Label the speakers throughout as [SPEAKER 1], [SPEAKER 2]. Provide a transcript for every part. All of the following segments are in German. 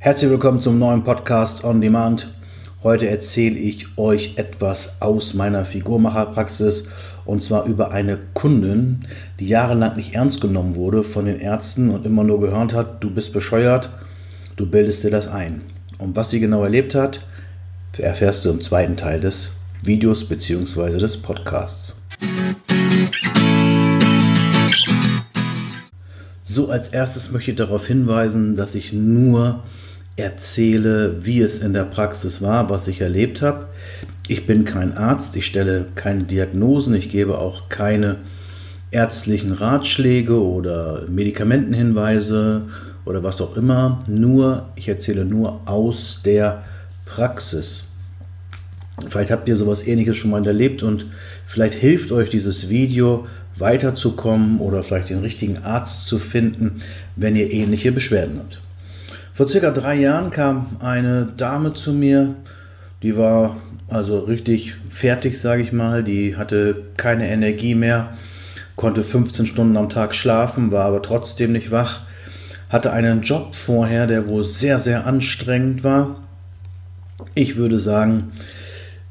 [SPEAKER 1] Herzlich willkommen zum neuen Podcast On Demand. Heute erzähle ich euch etwas aus meiner Figurmacherpraxis und zwar über eine Kundin, die jahrelang nicht ernst genommen wurde von den Ärzten und immer nur gehört hat, du bist bescheuert, du bildest dir das ein. Und was sie genau erlebt hat, erfährst du im zweiten Teil des Videos bzw. des Podcasts. So, als erstes möchte ich darauf hinweisen, dass ich nur erzähle, wie es in der Praxis war, was ich erlebt habe. Ich bin kein Arzt, ich stelle keine Diagnosen, ich gebe auch keine ärztlichen Ratschläge oder Medikamentenhinweise oder was auch immer. Nur, ich erzähle nur aus der Praxis. Vielleicht habt ihr sowas ähnliches schon mal erlebt und vielleicht hilft euch dieses Video weiterzukommen oder vielleicht den richtigen Arzt zu finden, wenn ihr ähnliche Beschwerden habt. Vor circa drei Jahren kam eine Dame zu mir, die war also richtig fertig, sage ich mal. Die hatte keine Energie mehr, konnte 15 Stunden am Tag schlafen, war aber trotzdem nicht wach. Hatte einen Job vorher, der wohl sehr, sehr anstrengend war. Ich würde sagen,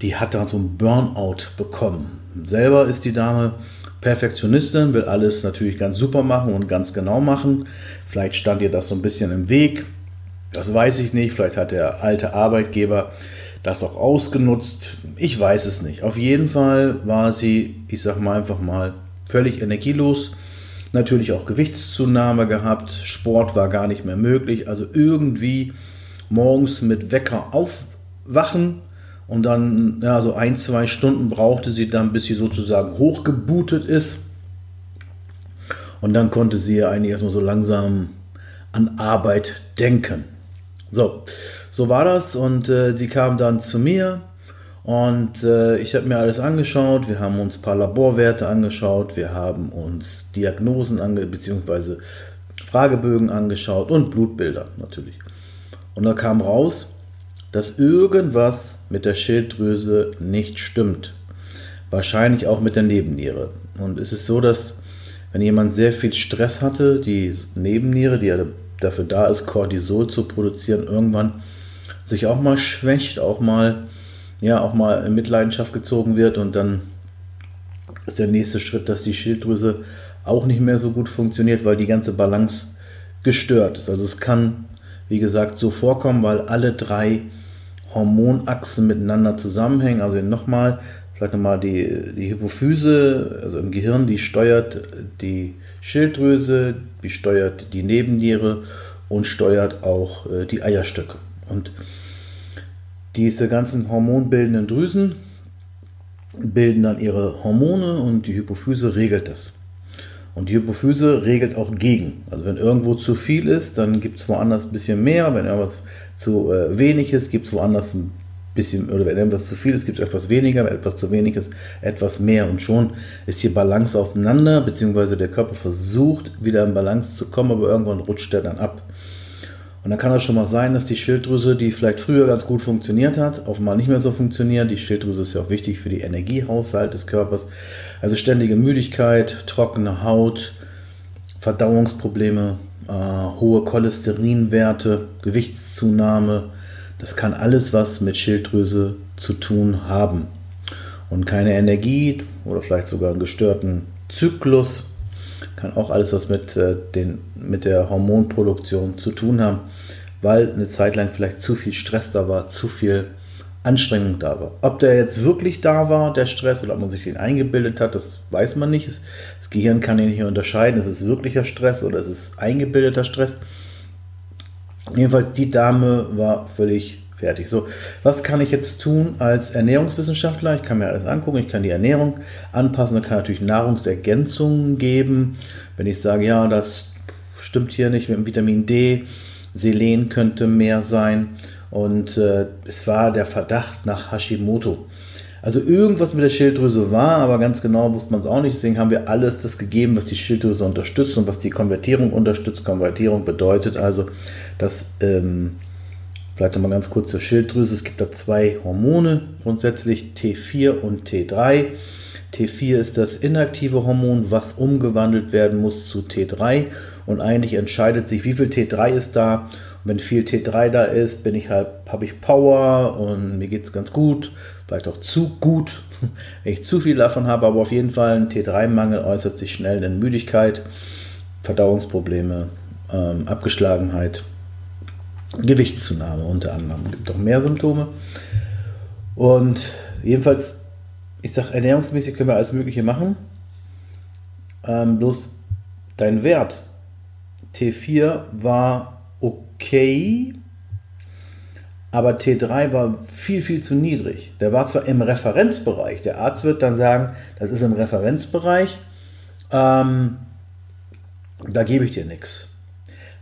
[SPEAKER 1] die hat da so ein Burnout bekommen. Selber ist die Dame Perfektionistin, will alles natürlich ganz super machen und ganz genau machen. Vielleicht stand ihr das so ein bisschen im Weg. Das weiß ich nicht. Vielleicht hat der alte Arbeitgeber das auch ausgenutzt. Ich weiß es nicht. Auf jeden Fall war sie, ich sag mal einfach mal, völlig energielos. Natürlich auch Gewichtszunahme gehabt. Sport war gar nicht mehr möglich. Also irgendwie morgens mit Wecker aufwachen und dann, ja, so ein, zwei Stunden brauchte sie dann, bis sie sozusagen hochgebootet ist. Und dann konnte sie ja eigentlich erstmal so langsam an Arbeit denken. So, so war das und äh, sie kam dann zu mir und äh, ich habe mir alles angeschaut. Wir haben uns ein paar Laborwerte angeschaut, wir haben uns Diagnosen ange bzw. Fragebögen angeschaut und Blutbilder natürlich. Und da kam raus, dass irgendwas mit der Schilddrüse nicht stimmt. Wahrscheinlich auch mit der Nebenniere. Und es ist so, dass wenn jemand sehr viel Stress hatte, die Nebenniere, die ja dafür da ist, Cortisol zu produzieren, irgendwann sich auch mal schwächt, auch mal, ja, auch mal in Mitleidenschaft gezogen wird und dann ist der nächste Schritt, dass die Schilddrüse auch nicht mehr so gut funktioniert, weil die ganze Balance gestört ist. Also es kann, wie gesagt, so vorkommen, weil alle drei Hormonachsen miteinander zusammenhängen. Also nochmal, vielleicht nochmal die, die Hypophyse, also im Gehirn, die steuert die Schilddrüse, die steuert die Nebenniere und steuert auch äh, die Eierstöcke. Und diese ganzen hormonbildenden Drüsen bilden dann ihre Hormone und die Hypophyse regelt das. Und die Hypophyse regelt auch gegen. Also wenn irgendwo zu viel ist, dann gibt es woanders ein bisschen mehr. Wenn irgendwas zu äh, wenig ist, gibt es woanders ein bisschen, oder wenn etwas zu viel ist, gibt es etwas weniger, wenn etwas zu wenig ist, etwas mehr. Und schon ist die Balance auseinander, beziehungsweise der Körper versucht, wieder in Balance zu kommen, aber irgendwann rutscht er dann ab. Und dann kann es schon mal sein, dass die Schilddrüse, die vielleicht früher ganz gut funktioniert hat, einmal nicht mehr so funktioniert. Die Schilddrüse ist ja auch wichtig für die Energiehaushalt des Körpers. Also ständige Müdigkeit, trockene Haut, Verdauungsprobleme, äh, hohe Cholesterinwerte, Gewichtszunahme, das kann alles was mit Schilddrüse zu tun haben. Und keine Energie oder vielleicht sogar einen gestörten Zyklus kann auch alles was mit, äh, den, mit der Hormonproduktion zu tun haben, weil eine Zeit lang vielleicht zu viel Stress da war, zu viel Anstrengung da war. Ob der jetzt wirklich da war, der Stress, oder ob man sich den eingebildet hat, das weiß man nicht. Das Gehirn kann ihn nicht unterscheiden, ist es wirklicher Stress oder ist es eingebildeter Stress. Jedenfalls, die Dame war völlig fertig. So, was kann ich jetzt tun als Ernährungswissenschaftler? Ich kann mir alles angucken, ich kann die Ernährung anpassen, ich kann natürlich Nahrungsergänzungen geben. Wenn ich sage, ja, das stimmt hier nicht mit dem Vitamin D, Selen könnte mehr sein. Und äh, es war der Verdacht nach Hashimoto. Also irgendwas mit der Schilddrüse war, aber ganz genau wusste man es auch nicht. Deswegen haben wir alles das gegeben, was die Schilddrüse unterstützt und was die Konvertierung unterstützt. Konvertierung bedeutet also, dass, ähm, vielleicht nochmal ganz kurz zur Schilddrüse, es gibt da zwei Hormone, grundsätzlich T4 und T3. T4 ist das inaktive Hormon, was umgewandelt werden muss zu T3 und eigentlich entscheidet sich, wie viel T3 ist da wenn viel T3 da ist, bin ich halt, habe ich Power und mir geht es ganz gut, vielleicht auch zu gut, wenn ich zu viel davon habe, aber auf jeden Fall ein T3-Mangel äußert sich schnell in Müdigkeit, Verdauungsprobleme, ähm, Abgeschlagenheit, Gewichtszunahme unter anderem. Es gibt auch mehr Symptome. Und jedenfalls, ich sage, ernährungsmäßig können wir alles Mögliche machen. Ähm, bloß dein Wert T4 war okay, aber T3 war viel, viel zu niedrig. Der war zwar im Referenzbereich. Der Arzt wird dann sagen, das ist im Referenzbereich, ähm, da gebe ich dir nichts.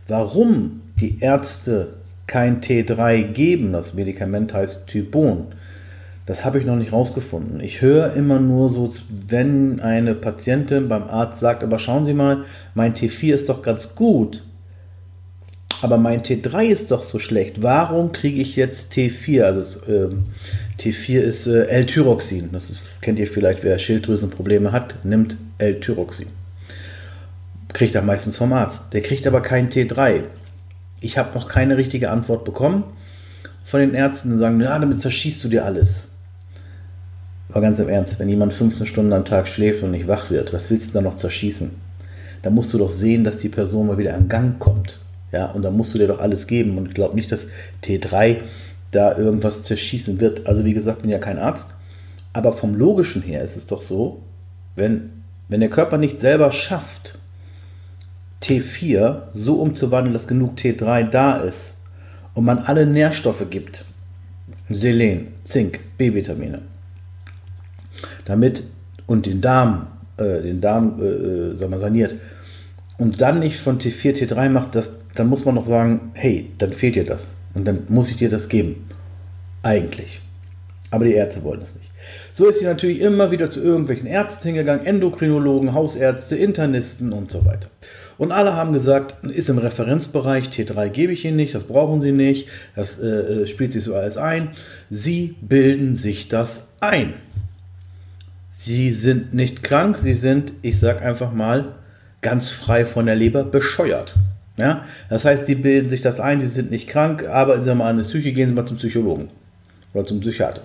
[SPEAKER 1] Warum die Ärzte kein T3 geben, das Medikament heißt Typon, das habe ich noch nicht rausgefunden. Ich höre immer nur so, wenn eine Patientin beim Arzt sagt, aber schauen Sie mal, mein T4 ist doch ganz gut, aber mein T3 ist doch so schlecht. Warum kriege ich jetzt T4? Also ähm, T4 ist äh, L-Tyroxin. Das ist, kennt ihr vielleicht, wer Schilddrüsenprobleme hat, nimmt L-Tyroxin. Kriegt er meistens vom Arzt. Der kriegt aber kein T3. Ich habe noch keine richtige Antwort bekommen von den Ärzten, die sagen, ja, damit zerschießt du dir alles. Aber ganz im Ernst, wenn jemand 15 Stunden am Tag schläft und nicht wach wird, was willst du da noch zerschießen? Da musst du doch sehen, dass die Person mal wieder in Gang kommt. Ja, und da musst du dir doch alles geben. Und ich glaube nicht, dass T3 da irgendwas zerschießen wird. Also wie gesagt, bin ja kein Arzt. Aber vom Logischen her ist es doch so, wenn, wenn der Körper nicht selber schafft, T4 so umzuwandeln, dass genug T3 da ist und man alle Nährstoffe gibt, Selen, Zink, B-Vitamine, damit und den Darm, äh, den Darm äh, äh sag mal, saniert und dann nicht von T4 T3 macht, das, dann muss man noch sagen, hey, dann fehlt dir das und dann muss ich dir das geben. Eigentlich. Aber die Ärzte wollen das nicht. So ist sie natürlich immer wieder zu irgendwelchen Ärzten hingegangen, Endokrinologen, Hausärzte, Internisten und so weiter. Und alle haben gesagt, ist im Referenzbereich, T3 gebe ich Ihnen nicht, das brauchen Sie nicht, das äh, äh spielt sich so alles ein. Sie bilden sich das ein. Sie sind nicht krank, sie sind, ich sage einfach mal, ganz frei von der Leber bescheuert. Ja? Das heißt, sie bilden sich das ein, sie sind nicht krank, Sie mal an der Psyche, gehen Sie mal zum Psychologen oder zum Psychiater.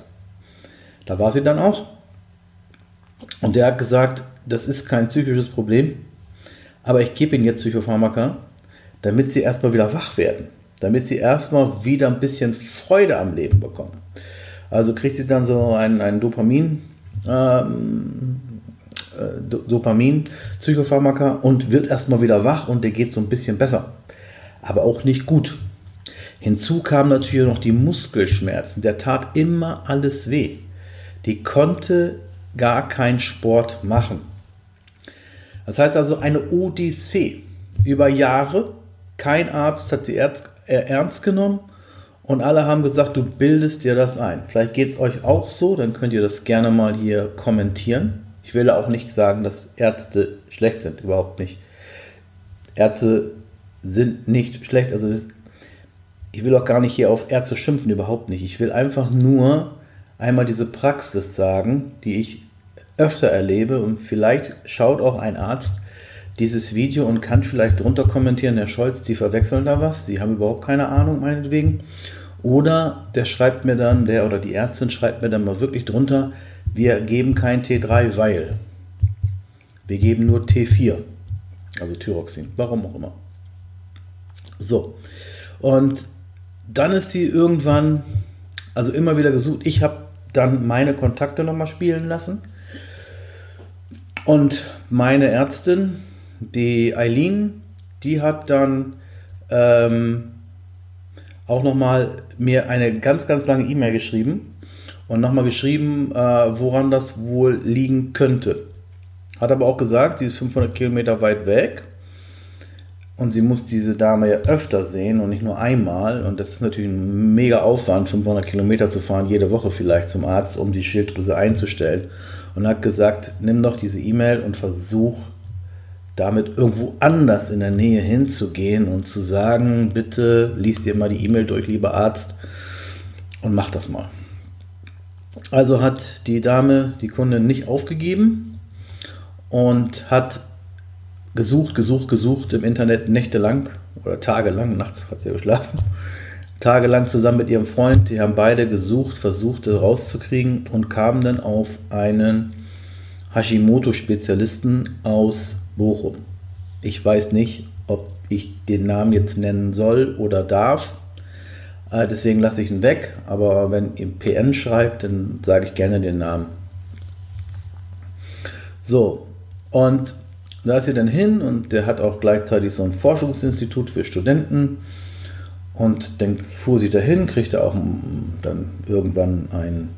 [SPEAKER 1] Da war sie dann auch. Und der hat gesagt, das ist kein psychisches Problem, aber ich gebe Ihnen jetzt Psychopharmaka, damit Sie erstmal wieder wach werden, damit Sie erstmal wieder ein bisschen Freude am Leben bekommen. Also kriegt sie dann so ein, ein Dopamin, ähm, äh, Dopamin, Psychopharmaka und wird erstmal wieder wach und der geht so ein bisschen besser. Aber auch nicht gut. Hinzu kamen natürlich noch die Muskelschmerzen. Der tat immer alles weh. Die konnte gar keinen Sport machen. Das heißt also eine Odyssee. Über Jahre, kein Arzt hat sie äh, ernst genommen und alle haben gesagt, du bildest dir das ein. Vielleicht geht es euch auch so, dann könnt ihr das gerne mal hier kommentieren. Ich will auch nicht sagen, dass Ärzte schlecht sind, überhaupt nicht. Ärzte sind nicht schlecht, also ich will auch gar nicht hier auf Ärzte schimpfen, überhaupt nicht. Ich will einfach nur einmal diese Praxis sagen, die ich öfter erlebe und vielleicht schaut auch ein Arzt dieses Video und kann vielleicht drunter kommentieren, Herr Scholz, die verwechseln da was, sie haben überhaupt keine Ahnung meinetwegen. Oder der schreibt mir dann, der oder die Ärztin schreibt mir dann mal wirklich drunter, wir geben kein T3, weil wir geben nur T4, also Thyroxin, warum auch immer. So, und dann ist sie irgendwann, also immer wieder gesucht. Ich habe dann meine Kontakte nochmal spielen lassen. Und meine Ärztin, die Eileen, die hat dann ähm, auch nochmal mir eine ganz, ganz lange E-Mail geschrieben und nochmal geschrieben, äh, woran das wohl liegen könnte. Hat aber auch gesagt, sie ist 500 Kilometer weit weg und sie muss diese Dame ja öfter sehen und nicht nur einmal. Und das ist natürlich ein mega Aufwand, 500 Kilometer zu fahren, jede Woche vielleicht zum Arzt, um die Schilddrüse einzustellen. Und hat gesagt, nimm doch diese E-Mail und versuch damit irgendwo anders in der Nähe hinzugehen und zu sagen, bitte liest dir mal die E-Mail durch, lieber Arzt, und mach das mal. Also hat die Dame, die Kundin nicht aufgegeben und hat gesucht, gesucht, gesucht im Internet nächtelang oder tagelang, nachts hat sie geschlafen, tagelang zusammen mit ihrem Freund. Die haben beide gesucht, versucht, rauszukriegen und kamen dann auf einen Hashimoto-Spezialisten aus Bochum. Ich weiß nicht, ob ich den Namen jetzt nennen soll oder darf. Äh, deswegen lasse ich ihn weg. Aber wenn ihr PN schreibt, dann sage ich gerne den Namen. So, und da ist sie dann hin und der hat auch gleichzeitig so ein Forschungsinstitut für Studenten. Und dann fuhr sie dahin, kriegte auch dann irgendwann einen,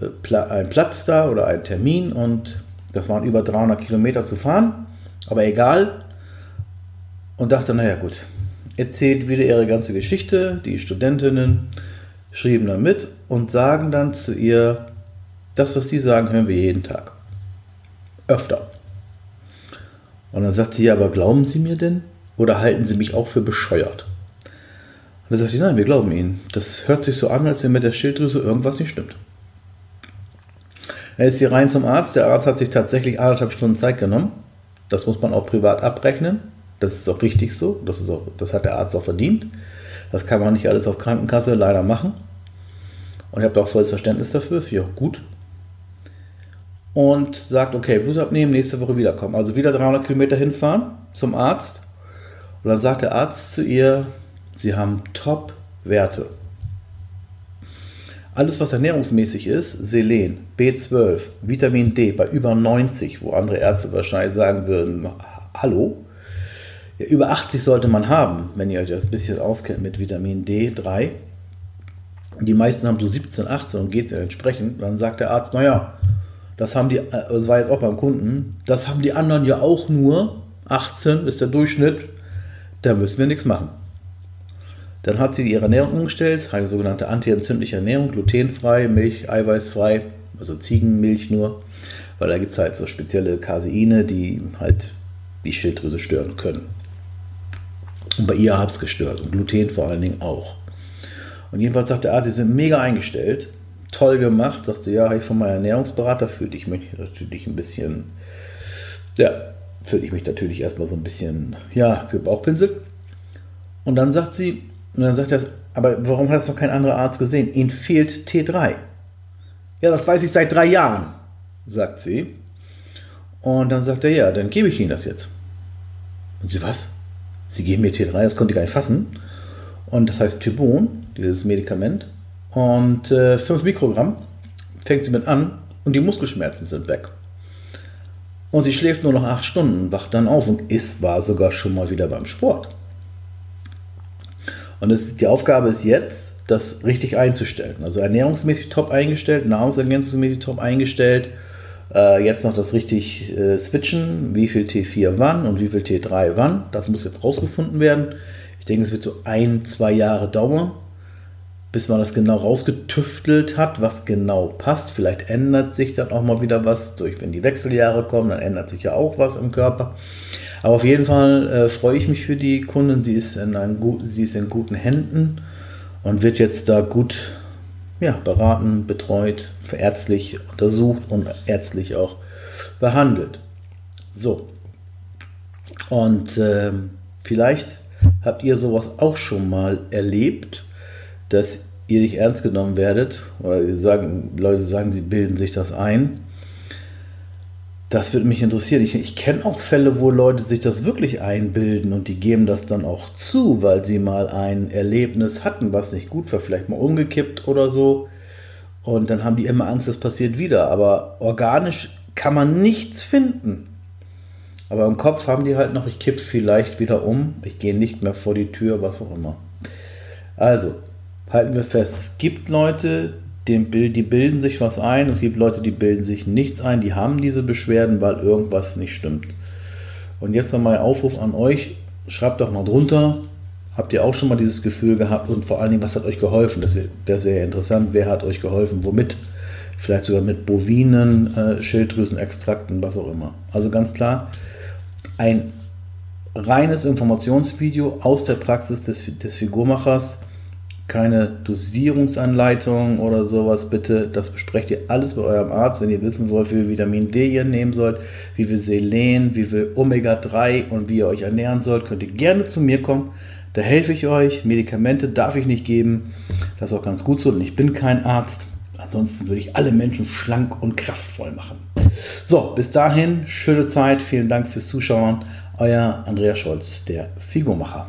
[SPEAKER 1] äh, einen Platz da oder einen Termin und das waren über 300 Kilometer zu fahren, aber egal. Und dachte, naja gut, erzählt wieder ihre ganze Geschichte. Die Studentinnen schrieben dann mit und sagen dann zu ihr, das, was die sagen, hören wir jeden Tag. Öfter. Und dann sagt sie, ja, aber glauben Sie mir denn? Oder halten Sie mich auch für bescheuert? Und dann sagt sie, nein, wir glauben Ihnen. Das hört sich so an, als wenn mit der Schilddrüse irgendwas nicht stimmt. Er ist hier rein zum Arzt. Der Arzt hat sich tatsächlich anderthalb Stunden Zeit genommen. Das muss man auch privat abrechnen. Das ist auch richtig so. Das, ist auch, das hat der Arzt auch verdient. Das kann man nicht alles auf Krankenkasse leider machen. Und ich habe auch volles Verständnis dafür. Finde ich auch gut und sagt, okay, Blut abnehmen, nächste Woche wiederkommen. Also wieder 300 Kilometer hinfahren zum Arzt. Und dann sagt der Arzt zu ihr, sie haben Top-Werte. Alles, was ernährungsmäßig ist, Selen, B12, Vitamin D bei über 90, wo andere Ärzte wahrscheinlich sagen würden, hallo, ja, über 80 sollte man haben, wenn ihr euch das ein bisschen auskennt mit Vitamin D3. Die meisten haben so 17, 18 und geht es ja entsprechend. Dann sagt der Arzt, naja, das haben die, äh, das war jetzt auch beim Kunden, das haben die anderen ja auch nur. 18 ist der Durchschnitt, da müssen wir nichts machen. Dann hat sie ihre Ernährung umgestellt, eine sogenannte antientzündliche Ernährung, glutenfrei, Milch, eiweißfrei, also Ziegenmilch nur, weil da gibt es halt so spezielle Caseine, die halt die Schilddrüse stören können. Und bei ihr hat es gestört und Gluten vor allen Dingen auch. Und jedenfalls sagt der Arzt, sie sind mega eingestellt toll gemacht. Sagt sie, ja, habe ich von meinem Ernährungsberater, fühlte ich mich natürlich ein bisschen, ja, fühlte ich mich natürlich erstmal so ein bisschen, ja, Bauchpinsel. Und dann sagt sie, und dann sagt er, aber warum hat das noch kein anderer Arzt gesehen? Ihnen fehlt T3. Ja, das weiß ich seit drei Jahren, sagt sie. Und dann sagt er, ja, dann gebe ich Ihnen das jetzt. Und sie, was? Sie geben mir T3, das konnte ich gar nicht fassen. Und das heißt Tybon, dieses Medikament, und äh, 5 Mikrogramm fängt sie mit an und die Muskelschmerzen sind weg. Und sie schläft nur noch 8 Stunden, wacht dann auf und ist, war sogar schon mal wieder beim Sport. Und das, die Aufgabe ist jetzt, das richtig einzustellen. Also ernährungsmäßig top eingestellt, nahrungsergänzungsmäßig top eingestellt. Äh, jetzt noch das richtig äh, switchen, wie viel T4 wann und wie viel T3 wann. Das muss jetzt rausgefunden werden. Ich denke, es wird so ein, zwei Jahre dauern bis man das genau rausgetüftelt hat, was genau passt. Vielleicht ändert sich dann auch mal wieder was, durch wenn die Wechseljahre kommen, dann ändert sich ja auch was im Körper. Aber auf jeden Fall äh, freue ich mich für die Kundin. Sie ist, in einem, sie ist in guten Händen und wird jetzt da gut ja, beraten, betreut, ärztlich untersucht und ärztlich auch behandelt. So. Und äh, vielleicht habt ihr sowas auch schon mal erlebt dass ihr nicht ernst genommen werdet, oder sagen, Leute sagen, sie bilden sich das ein. Das würde mich interessieren. Ich, ich kenne auch Fälle, wo Leute sich das wirklich einbilden und die geben das dann auch zu, weil sie mal ein Erlebnis hatten, was nicht gut war, vielleicht mal umgekippt oder so. Und dann haben die immer Angst, es passiert wieder. Aber organisch kann man nichts finden. Aber im Kopf haben die halt noch, ich kipp vielleicht wieder um, ich gehe nicht mehr vor die Tür, was auch immer. Also, halten wir fest, es gibt Leute, die bilden sich was ein, es gibt Leute, die bilden sich nichts ein, die haben diese Beschwerden, weil irgendwas nicht stimmt. Und jetzt nochmal Aufruf an euch, schreibt doch mal drunter, habt ihr auch schon mal dieses Gefühl gehabt und vor allen Dingen, was hat euch geholfen? Das wäre wär interessant, wer hat euch geholfen, womit? Vielleicht sogar mit Bovinen, äh, Schilddrüsenextrakten, was auch immer. Also ganz klar, ein reines Informationsvideo aus der Praxis des, des Figurmachers keine Dosierungsanleitung oder sowas, bitte. Das besprecht ihr alles bei eurem Arzt, wenn ihr wissen wollt, wie viel Vitamin D ihr nehmen sollt, wie viel Selen, wie viel Omega-3 und wie ihr euch ernähren sollt, könnt ihr gerne zu mir kommen. Da helfe ich euch. Medikamente darf ich nicht geben. Das ist auch ganz gut so, denn ich bin kein Arzt. Ansonsten würde ich alle Menschen schlank und kraftvoll machen. So, bis dahin, schöne Zeit. Vielen Dank fürs Zuschauen. Euer Andreas Scholz, der Figurmacher.